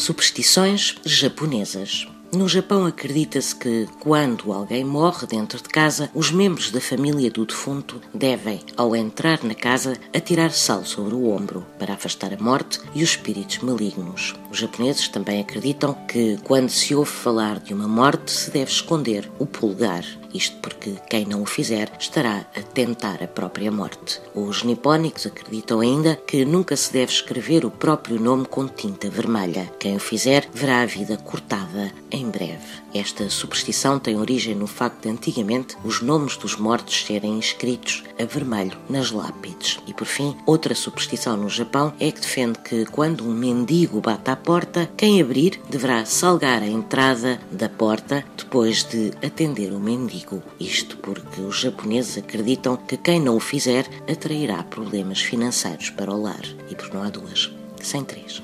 Superstições japonesas. No Japão acredita-se que, quando alguém morre dentro de casa, os membros da família do defunto devem, ao entrar na casa, atirar sal sobre o ombro para afastar a morte e os espíritos malignos. Os japoneses também acreditam que, quando se ouve falar de uma morte, se deve esconder o pulgar. Isto porque quem não o fizer estará a tentar a própria morte. Os nipónicos acreditam ainda que nunca se deve escrever o próprio nome com tinta vermelha. Quem o fizer verá a vida cortada. Esta superstição tem origem no facto de antigamente os nomes dos mortos serem escritos a vermelho nas lápides. E por fim, outra superstição no Japão é que defende que quando um mendigo bate à porta, quem abrir deverá salgar a entrada da porta depois de atender o mendigo. Isto porque os japoneses acreditam que quem não o fizer atrairá problemas financeiros para o lar. E por não há duas, sem três.